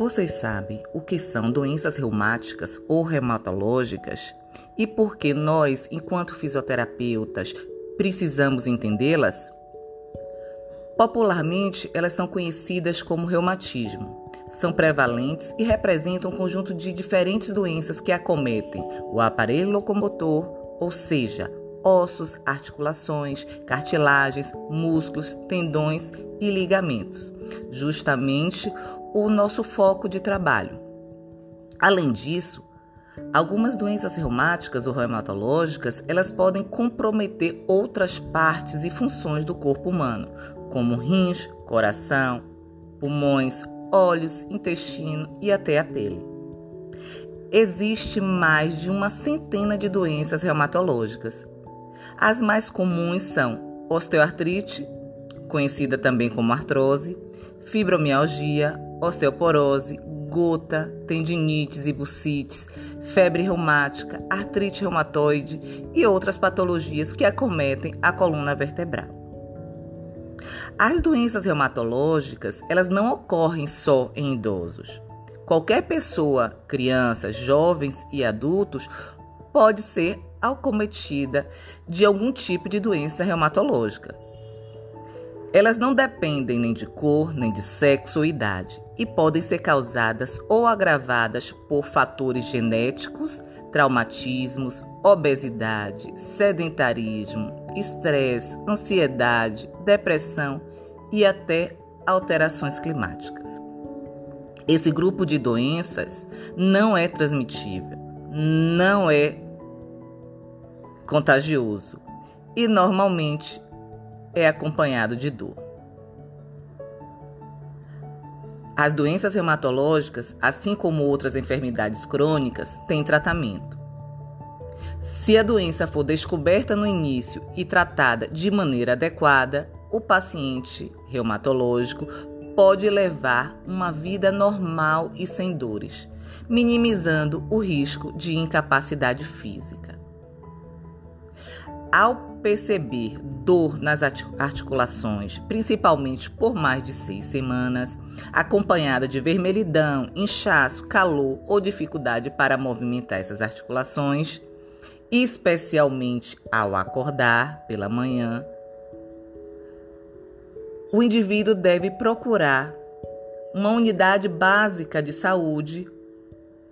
Vocês sabem o que são doenças reumáticas ou reumatológicas e por que nós, enquanto fisioterapeutas, precisamos entendê-las? Popularmente, elas são conhecidas como reumatismo. São prevalentes e representam um conjunto de diferentes doenças que acometem o aparelho locomotor, ou seja, ossos, articulações, cartilagens, músculos, tendões e ligamentos, justamente o nosso foco de trabalho. Além disso, algumas doenças reumáticas ou reumatológicas, elas podem comprometer outras partes e funções do corpo humano, como rins, coração, pulmões, olhos, intestino e até a pele. Existe mais de uma centena de doenças reumatológicas. As mais comuns são osteoartrite, conhecida também como artrose, fibromialgia, osteoporose, gota, tendinites e bursites, febre reumática, artrite reumatoide e outras patologias que acometem a coluna vertebral. As doenças reumatológicas, elas não ocorrem só em idosos. Qualquer pessoa, crianças, jovens e adultos, pode ser acometida de algum tipo de doença reumatológica. Elas não dependem nem de cor, nem de sexo ou idade e podem ser causadas ou agravadas por fatores genéticos, traumatismos, obesidade, sedentarismo, estresse, ansiedade, depressão e até alterações climáticas. Esse grupo de doenças não é transmitível, não é contagioso e normalmente é acompanhado de dor. As doenças reumatológicas, assim como outras enfermidades crônicas, têm tratamento. Se a doença for descoberta no início e tratada de maneira adequada, o paciente reumatológico pode levar uma vida normal e sem dores, minimizando o risco de incapacidade física. Ao perceber dor nas articulações, principalmente por mais de seis semanas, acompanhada de vermelhidão, inchaço, calor ou dificuldade para movimentar essas articulações, especialmente ao acordar pela manhã, o indivíduo deve procurar uma unidade básica de saúde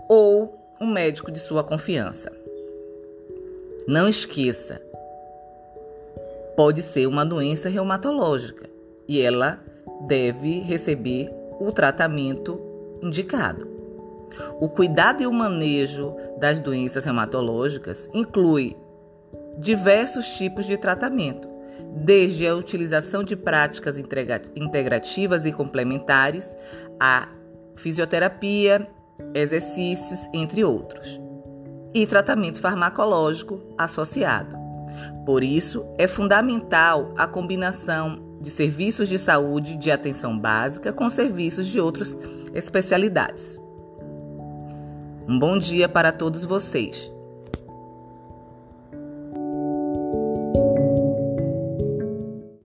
ou um médico de sua confiança. Não esqueça, pode ser uma doença reumatológica e ela deve receber o tratamento indicado. O cuidado e o manejo das doenças reumatológicas inclui diversos tipos de tratamento, desde a utilização de práticas integrativas e complementares, a fisioterapia, exercícios, entre outros, e tratamento farmacológico associado. Por isso, é fundamental a combinação de serviços de saúde de atenção básica com serviços de outras especialidades. Um bom dia para todos vocês.